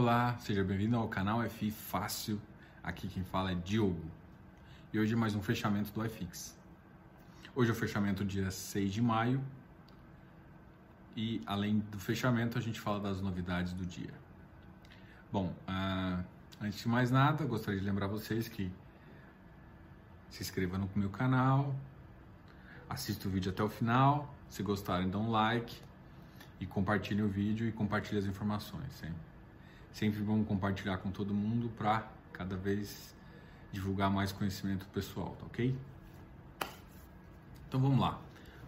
Olá, seja bem-vindo ao canal FI Fácil. Aqui quem fala é Diogo. E hoje mais um fechamento do iFix. Hoje é o fechamento dia 6 de maio. E além do fechamento, a gente fala das novidades do dia. Bom, uh, antes de mais nada, gostaria de lembrar vocês que se inscreva no meu canal, assista o vídeo até o final. Se gostarem, dão um like e compartilhem o vídeo e compartilhem as informações. Sempre. Sempre vamos compartilhar com todo mundo para cada vez divulgar mais conhecimento pessoal, tá ok? Então vamos lá.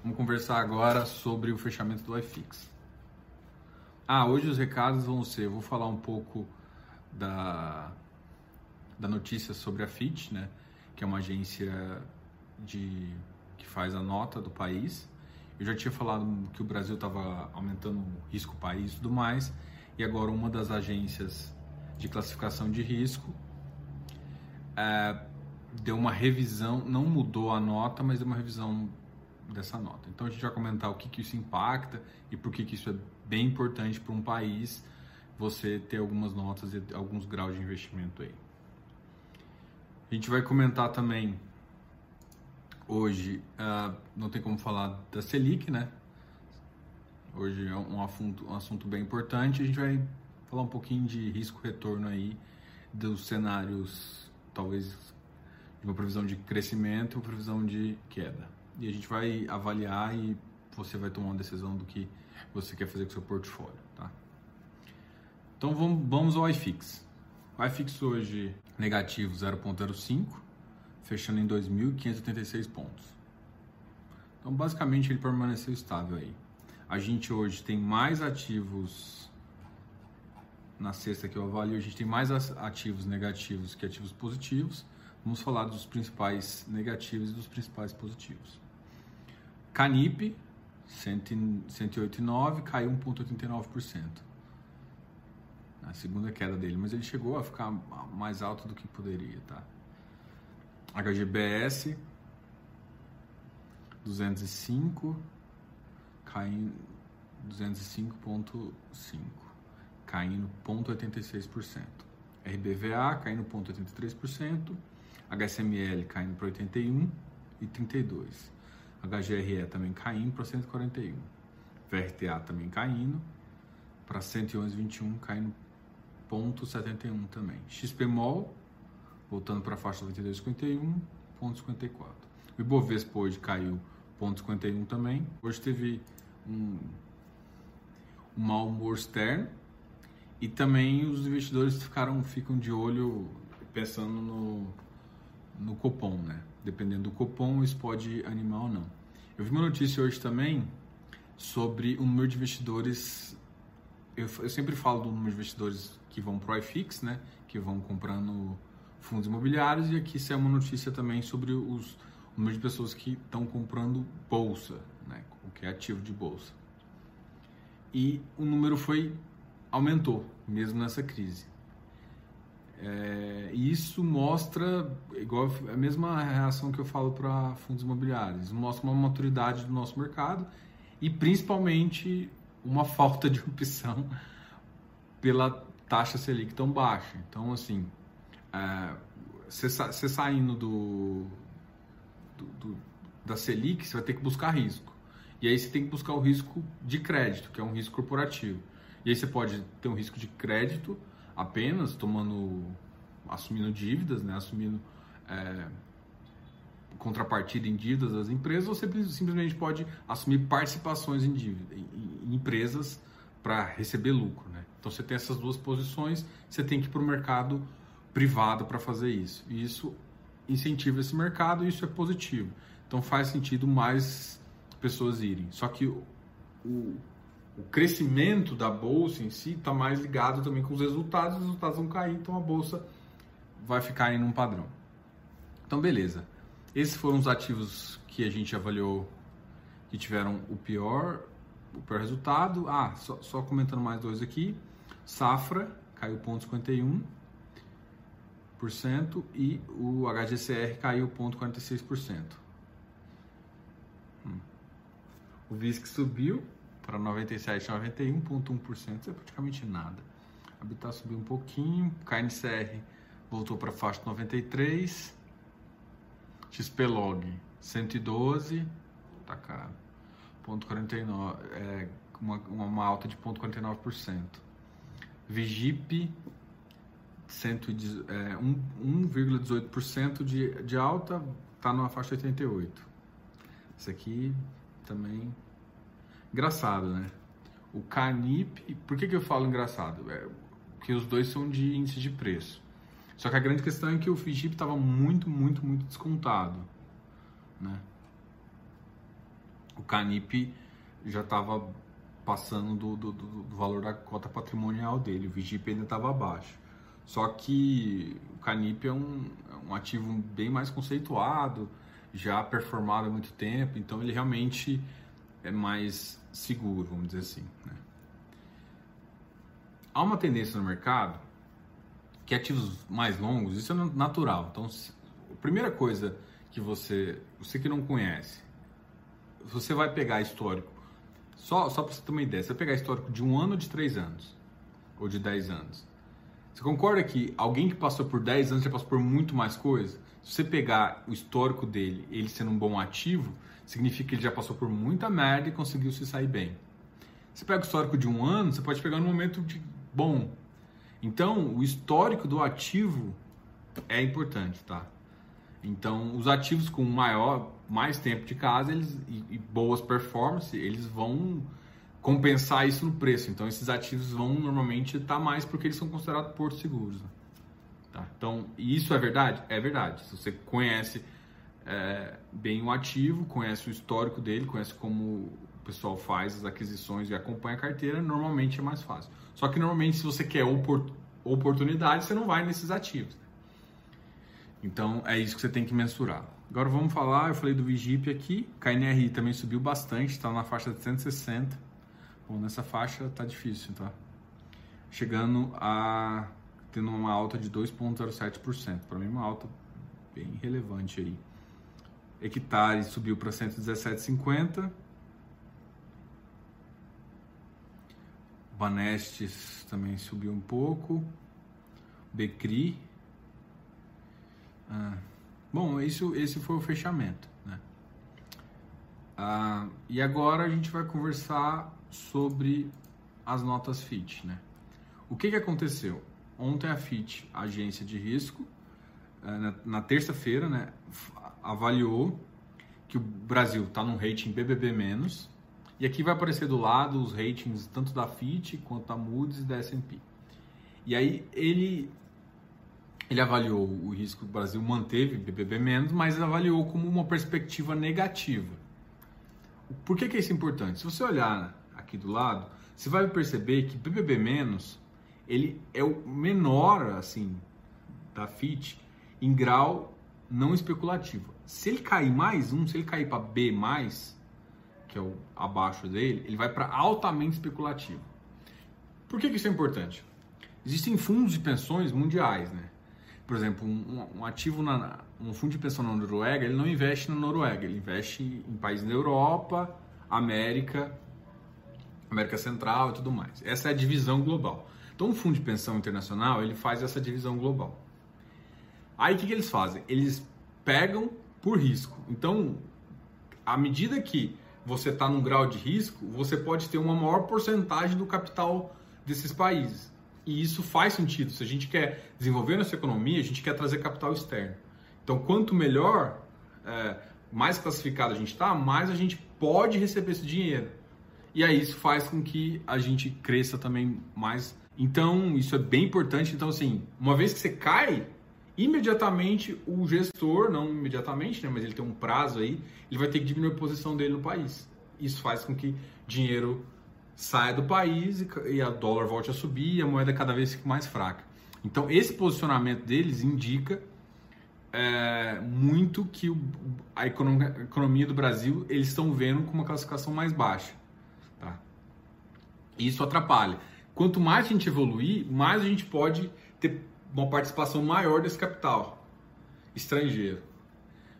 Vamos conversar agora sobre o fechamento do iFix. Ah, hoje os recados vão ser, eu vou falar um pouco da, da notícia sobre a FIT, né, que é uma agência de, que faz a nota do país. Eu já tinha falado que o Brasil estava aumentando o risco país e tudo mais, e agora uma das agências de classificação de risco é, deu uma revisão, não mudou a nota, mas deu uma revisão dessa nota. Então a gente vai comentar o que, que isso impacta e por que, que isso é bem importante para um país você ter algumas notas e alguns graus de investimento aí. A gente vai comentar também hoje, uh, não tem como falar da Selic, né? Hoje é um assunto, um assunto bem importante. A gente vai falar um pouquinho de risco-retorno aí dos cenários, talvez de uma previsão de crescimento ou previsão de queda. E a gente vai avaliar e você vai tomar uma decisão do que você quer fazer com seu portfólio, tá? Então vamos, vamos ao iFix. O iFix hoje negativo 0.05, fechando em 2.586 pontos. Então basicamente ele permaneceu estável aí. A gente hoje tem mais ativos na sexta que eu avalio, a gente tem mais ativos negativos que ativos positivos. Vamos falar dos principais negativos e dos principais positivos. Canip, 108,9, caiu 1,89%. A segunda queda dele, mas ele chegou a ficar mais alto do que poderia, tá? HGBS, 205, caindo 205.5, caindo 0,86%. RBVA caindo 0,83%, HSML caindo para 81 e 32. HGRE também caindo para 141. VRTA também caindo para 111,21, caindo 0,71 também. XPMOL voltando para a faixa 92,51, 0,54. O Ibovespa hoje caiu 0,51 também. Hoje teve um, um mau humor externo e também os investidores ficaram ficam de olho pensando no, no Copom, né? Dependendo do Copom, isso pode animar ou não. Eu vi uma notícia hoje também sobre o número de investidores. Eu, eu sempre falo do número de investidores que vão para o iFix, né? Que vão comprando fundos imobiliários e aqui é uma notícia também sobre os, o número de pessoas que estão comprando bolsa, né? O que é ativo de bolsa e o número foi aumentou mesmo nessa crise. É, e isso mostra, igual a mesma reação que eu falo para fundos imobiliários, mostra uma maturidade do nosso mercado e principalmente uma falta de opção pela taxa Selic tão baixa. Então, assim, você é, saindo do, do, do, da Selic, você vai ter que buscar risco. E aí você tem que buscar o risco de crédito, que é um risco corporativo. E aí você pode ter um risco de crédito apenas tomando, assumindo dívidas, né? assumindo é, contrapartida em dívidas das empresas, ou você simplesmente pode assumir participações em, dívida, em, em empresas para receber lucro. Né? Então você tem essas duas posições, você tem que ir para o mercado privado para fazer isso. E isso incentiva esse mercado e isso é positivo. Então faz sentido mais pessoas irem. Só que o, o, crescimento da bolsa em si está mais ligado também com os resultados, os resultados vão cair, então a bolsa vai ficar em um padrão. Então, beleza. Esses foram os ativos que a gente avaliou que tiveram o pior, o pior resultado. Ah, só, só comentando mais dois aqui. Safra caiu 0,51% e o HGCR caiu 0,46%. O VISC subiu para 97,91,1%, isso é praticamente nada. Habitat subiu um pouquinho, KNCR voltou para a faixa 93, XPlog 112, tá caro, ponto 49, é, uma, uma alta de 0,49%. Vigip 1,18% é, de, de alta, está numa faixa 88. Isso aqui também engraçado, né? O Canip, por que, que eu falo engraçado? É, porque os dois são de índice de preço. Só que a grande questão é que o Fijip estava muito, muito, muito descontado, né? O Canip já estava passando do, do, do, valor da cota patrimonial dele, o Vigip ainda estava abaixo. Só que o Canip é um, é um ativo bem mais conceituado, já performado há muito tempo, então ele realmente é mais seguro, vamos dizer assim. Né? Há uma tendência no mercado que ativos mais longos, isso é natural. Então, a primeira coisa que você, você que não conhece, você vai pegar histórico, só, só para você ter uma ideia, você vai pegar histórico de um ano de três anos, ou de dez anos. Você concorda que alguém que passou por 10 anos já passou por muito mais coisa? Se você pegar o histórico dele, ele sendo um bom ativo, significa que ele já passou por muita merda e conseguiu se sair bem. Você pega o histórico de um ano, você pode pegar num momento de bom. Então, o histórico do ativo é importante, tá? Então, os ativos com maior, mais tempo de casa, eles e, e boas performances, eles vão compensar isso no preço. Então, esses ativos vão normalmente estar mais porque eles são considerados portos seguros. Né? Tá? Então, isso é verdade? É verdade. Se você conhece é, bem o ativo, conhece o histórico dele, conhece como o pessoal faz as aquisições e acompanha a carteira, normalmente é mais fácil. Só que normalmente, se você quer oportunidade, você não vai nesses ativos. Então, é isso que você tem que mensurar. Agora vamos falar, eu falei do Vigip aqui, KNRI também subiu bastante, está na faixa de 160 Bom, nessa faixa tá difícil, tá? Chegando a tendo uma alta de 2,07%. Para mim, uma alta bem relevante aí. Hectare subiu para 117,50. Banestes também subiu um pouco. Becri. Ah, bom, isso, esse foi o fechamento. Né? Ah, e agora a gente vai conversar sobre as notas FIT, né? O que, que aconteceu? Ontem a FIT, a agência de risco, eh, na, terça-feira, né, avaliou que o Brasil está num rating BBB-, e aqui vai aparecer do lado os ratings tanto da FIT quanto da Moody's e da S&P. E aí ele ele avaliou o risco que o Brasil manteve BBB-, mas avaliou como uma perspectiva negativa. Por que, que é isso importante? Se você olhar aqui do lado, você vai perceber que BBB ele é o menor assim da FIT em grau não especulativo. Se ele cair mais um, se ele cair para B que é o abaixo dele, ele vai para altamente especulativo. Por que, que, isso é importante? Existem fundos de pensões mundiais, né? Por exemplo, um, um ativo na um fundo de pensão na Noruega, ele não investe na Noruega, ele investe em países da Europa, América América Central e tudo mais. Essa é a divisão global. Então, o Fundo de Pensão Internacional ele faz essa divisão global. Aí, o que, que eles fazem? Eles pegam por risco. Então, à medida que você está num grau de risco, você pode ter uma maior porcentagem do capital desses países. E isso faz sentido. Se a gente quer desenvolver nossa economia, a gente quer trazer capital externo. Então, quanto melhor, é, mais classificado a gente está, mais a gente pode receber esse dinheiro. E aí isso faz com que a gente cresça também mais. Então, isso é bem importante. Então, assim, uma vez que você cai, imediatamente o gestor, não imediatamente, né, mas ele tem um prazo aí, ele vai ter que diminuir a posição dele no país. Isso faz com que dinheiro saia do país e a dólar volte a subir e a moeda cada vez fique mais fraca. Então, esse posicionamento deles indica é, muito que o, a, economia, a economia do Brasil eles estão vendo com uma classificação mais baixa. Isso atrapalha. Quanto mais a gente evoluir, mais a gente pode ter uma participação maior desse capital estrangeiro,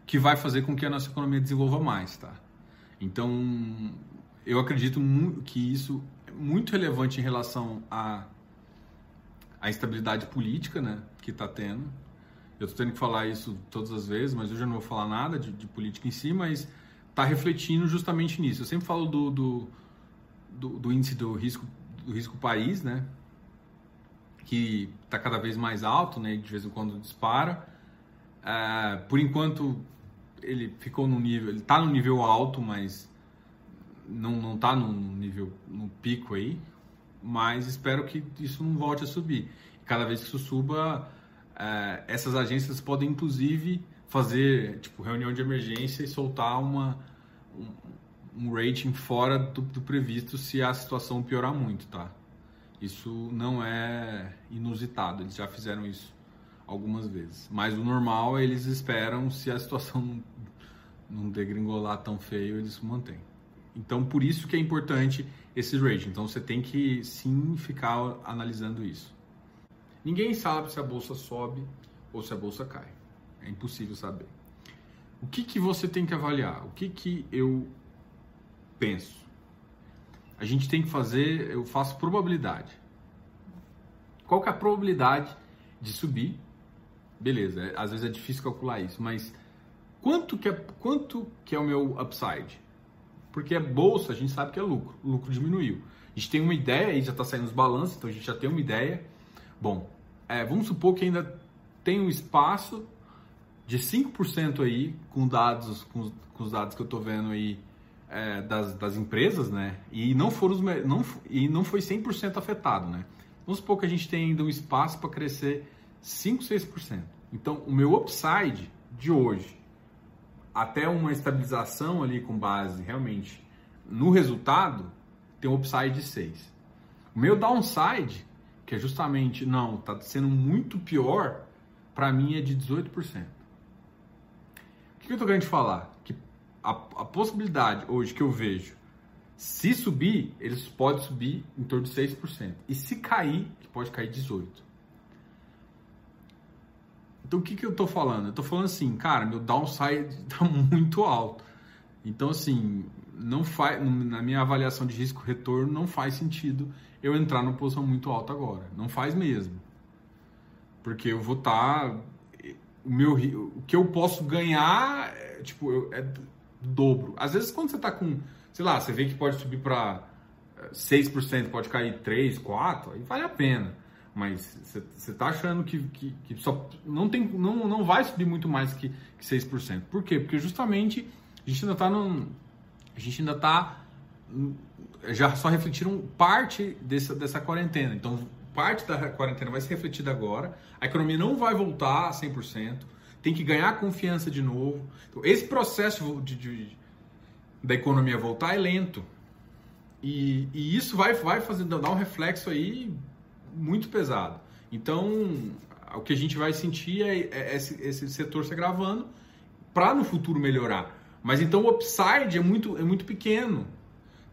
que vai fazer com que a nossa economia desenvolva mais, tá? Então, eu acredito que isso é muito relevante em relação a a instabilidade política né, que está tendo. Eu estou tendo que falar isso todas as vezes, mas eu já não vou falar nada de, de política em si, mas está refletindo justamente nisso. Eu sempre falo do, do, do, do índice do risco, do risco país, né? que está cada vez mais alto, né? De vez em quando dispara. É, por enquanto ele ficou no nível, ele está no nível alto, mas não não está no nível no pico aí. Mas espero que isso não volte a subir. Cada vez que isso suba, é, essas agências podem inclusive fazer tipo reunião de emergência e soltar uma um, um rating fora do, do previsto se a situação piorar muito, tá? Isso não é inusitado, eles já fizeram isso algumas vezes. Mas o normal eles esperam se a situação não degringolar tão feio, eles mantêm. Então por isso que é importante esse rating. Então você tem que sim ficar analisando isso. Ninguém sabe se a bolsa sobe ou se a bolsa cai. É impossível saber. O que, que você tem que avaliar? O que, que eu penso? a gente tem que fazer, eu faço probabilidade. Qual que é a probabilidade de subir? Beleza, é, às vezes é difícil calcular isso, mas quanto que é, quanto que é o meu upside? Porque é bolsa, a gente sabe que é lucro, o lucro diminuiu. A gente tem uma ideia, aí já está saindo os balanços, então a gente já tem uma ideia. Bom, é, vamos supor que ainda tem um espaço de 5% aí com dados, com, com os dados que eu estou vendo aí é, das, das, empresas, né? E não, foram os, não, e não foi 100% afetado, né? Vamos supor que a gente tem ainda um espaço para crescer 5, 6%. Então, o meu upside de hoje, até uma estabilização ali com base realmente no resultado, tem um upside de 6. O meu downside, que é justamente, não, está sendo muito pior, para mim é de 18%. O que eu estou querendo falar? A, a possibilidade hoje que eu vejo, se subir, eles podem subir em torno de 6%. E se cair, pode cair 18%. Então o que, que eu tô falando? Eu tô falando assim, cara, meu downside tá muito alto. Então, assim, não faz, na minha avaliação de risco-retorno, não faz sentido eu entrar numa posição muito alta agora. Não faz mesmo. Porque eu vou estar. Tá, o, meu, o que eu posso ganhar, é, tipo, eu, é dobro. Às vezes, quando você está com, sei lá, você vê que pode subir para 6%, pode cair 3%, 4%, aí vale a pena. Mas você está achando que, que, que, só não, tem, não, não vai subir muito mais que, que 6%. Por quê? Porque justamente a gente ainda está num. A gente ainda está. Já só refletiram parte dessa, dessa quarentena. Então, parte da quarentena vai ser refletida agora. A economia não vai voltar a 100% tem que ganhar confiança de novo. Então, esse processo de, de, da economia voltar é lento. E, e, isso vai, vai fazer, dar um reflexo aí muito pesado. Então, o que a gente vai sentir é, é esse, esse setor se agravando para no futuro melhorar. Mas então o upside é muito, é muito pequeno,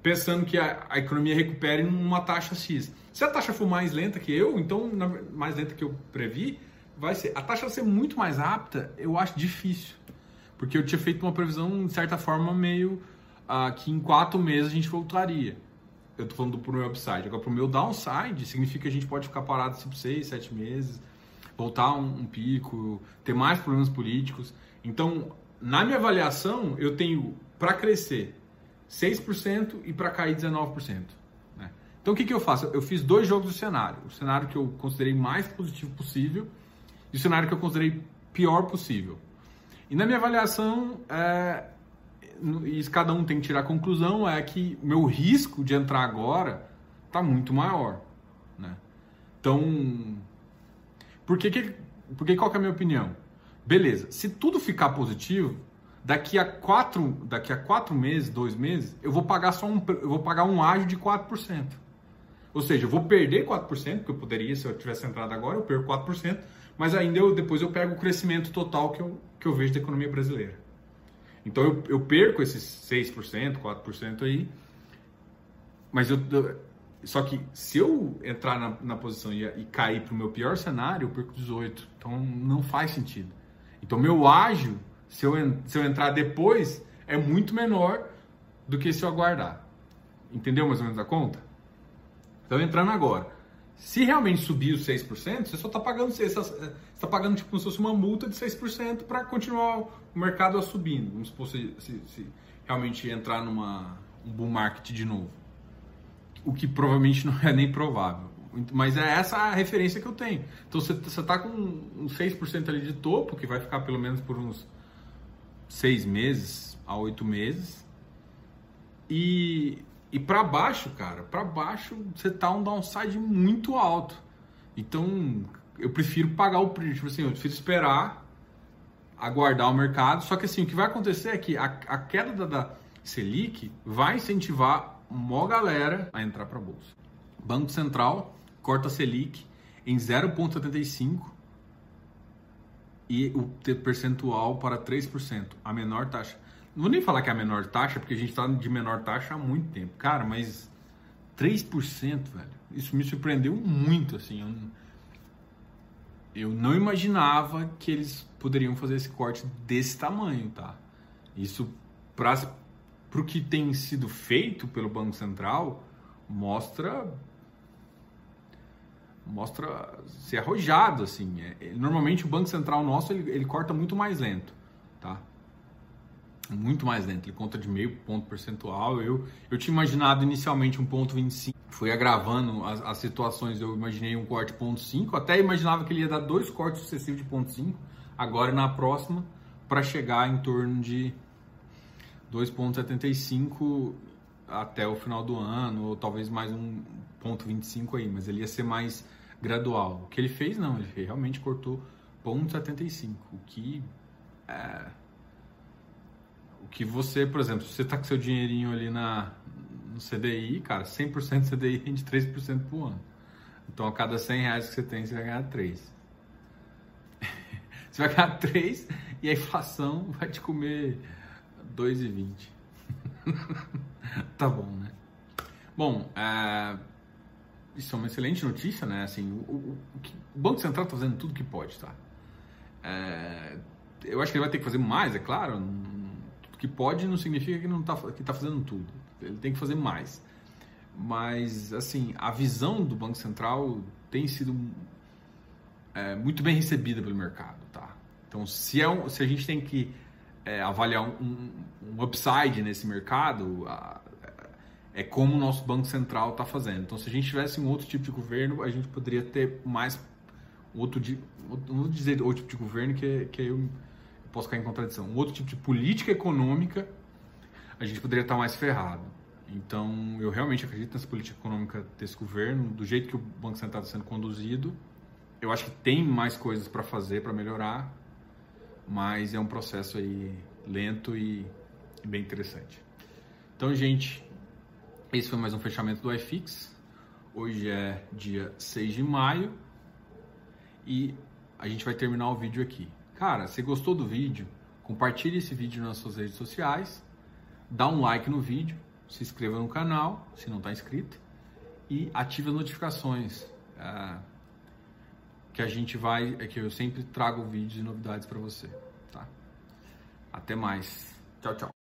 pensando que a, a economia recupere numa taxa X. Se a taxa for mais lenta que eu, então mais lenta que eu previ, vai ser. A taxa ser muito mais rápida, eu acho difícil. Porque eu tinha feito uma previsão, de certa forma, meio uh, que em quatro meses a gente voltaria. Eu tô falando pro meu upside. Agora, pro meu downside, significa que a gente pode ficar parado tipo seis, sete meses, voltar um, um pico, ter mais problemas políticos. Então, na minha avaliação, eu tenho para crescer 6% e para cair 19%. Né? Então, o que, que eu faço? Eu fiz dois jogos do cenário. O cenário que eu considerei mais positivo possível e o cenário que eu considerei pior possível. E na minha avaliação, é, e cada um tem que tirar a conclusão, é que meu risco de entrar agora está muito maior. Né? Então, por que, que, porque qual que é a minha opinião? Beleza, se tudo ficar positivo, daqui a quatro, daqui a quatro meses, dois meses, eu vou pagar só um, eu vou pagar um ágio de 4%. Ou seja, eu vou perder 4%, que eu poderia, se eu tivesse entrado agora, eu perco 4%, mas ainda eu, depois eu pego o crescimento total que eu, que eu vejo da economia brasileira. Então eu, eu perco esses 6%, 4% aí, mas eu, só que se eu entrar na, na posição e, e cair para o meu pior cenário, eu perco 18. Então não faz sentido. Então meu ágio, se eu, se eu entrar depois, é muito menor do que se eu aguardar. Entendeu mais ou menos a conta? Então entrando agora. Se realmente subir os 6%, você só está pagando, você está pagando tipo, como se fosse uma multa de 6% para continuar o mercado subindo. Vamos supor se, se, se realmente entrar numa um bull market de novo. O que provavelmente não é nem provável. Mas é essa a referência que eu tenho. Então você está com um 6% ali de topo, que vai ficar pelo menos por uns 6 meses a 8 meses. E e para baixo, cara, para baixo você tá um downside muito alto. Então, eu prefiro pagar o preço, tipo assim, eu prefiro esperar aguardar o mercado. Só que assim, o que vai acontecer é que a, a queda da, da Selic vai incentivar uma galera a entrar para bolsa. Banco Central corta a Selic em 0,75 e o percentual para 3%, a menor taxa. Não vou nem falar que é a menor taxa, porque a gente está de menor taxa há muito tempo. Cara, mas 3%, velho, isso me surpreendeu muito, assim. Eu, eu não imaginava que eles poderiam fazer esse corte desse tamanho, tá? Isso, para o que tem sido feito pelo Banco Central, mostra mostra ser arrojado assim. É, normalmente o Banco Central nosso ele, ele corta muito mais lento, tá? Muito mais lento, ele conta de meio ponto percentual. Eu, eu tinha imaginado inicialmente um ponto 25, fui agravando as, as situações, eu imaginei um corte ponto 5, até imaginava que ele ia dar dois cortes sucessivos de ponto 5, agora na próxima, para chegar em torno de 2,75 até o final do ano, ou talvez mais um ponto 25 aí, mas ele ia ser mais gradual. O que ele fez, não, ele realmente cortou ponto 75, o que é, o que você, por exemplo, se você está com seu dinheirinho ali na, no CDI, cara, 100% CDI rende 3% por ano. Então, a cada 100 reais que você tem, você vai ganhar 3. você vai ganhar 3 e a inflação vai te comer 2,20. tá bom, né? Bom, é... isso é uma excelente notícia, né? Assim, o, o, o Banco Central está fazendo tudo que pode, tá? É... Eu acho que ele vai ter que fazer mais, é claro, que pode não significa que não está que tá fazendo tudo. Ele tem que fazer mais. Mas, assim, a visão do Banco Central tem sido é, muito bem recebida pelo mercado, tá? Então, se, é um, se a gente tem que é, avaliar um, um, upside nesse mercado, a, é como o nosso Banco Central está fazendo. Então, se a gente tivesse um outro tipo de governo, a gente poderia ter mais outro, não vou dizer outro tipo de governo que, que eu posso cair em contradição, um outro tipo de política econômica, a gente poderia estar mais ferrado. Então, eu realmente acredito nessa política econômica desse governo, do jeito que o Banco Central está sendo conduzido. Eu acho que tem mais coisas para fazer, para melhorar, mas é um processo aí lento e bem interessante. Então, gente, esse foi mais um fechamento do iFix. Hoje é dia 6 de maio e a gente vai terminar o vídeo aqui. Cara, se gostou do vídeo, compartilhe esse vídeo nas suas redes sociais, dá um like no vídeo, se inscreva no canal, se não está inscrito, e ative as notificações. É, que a gente vai, é que eu sempre trago vídeos e novidades para você, tá? Até mais. Tchau, tchau.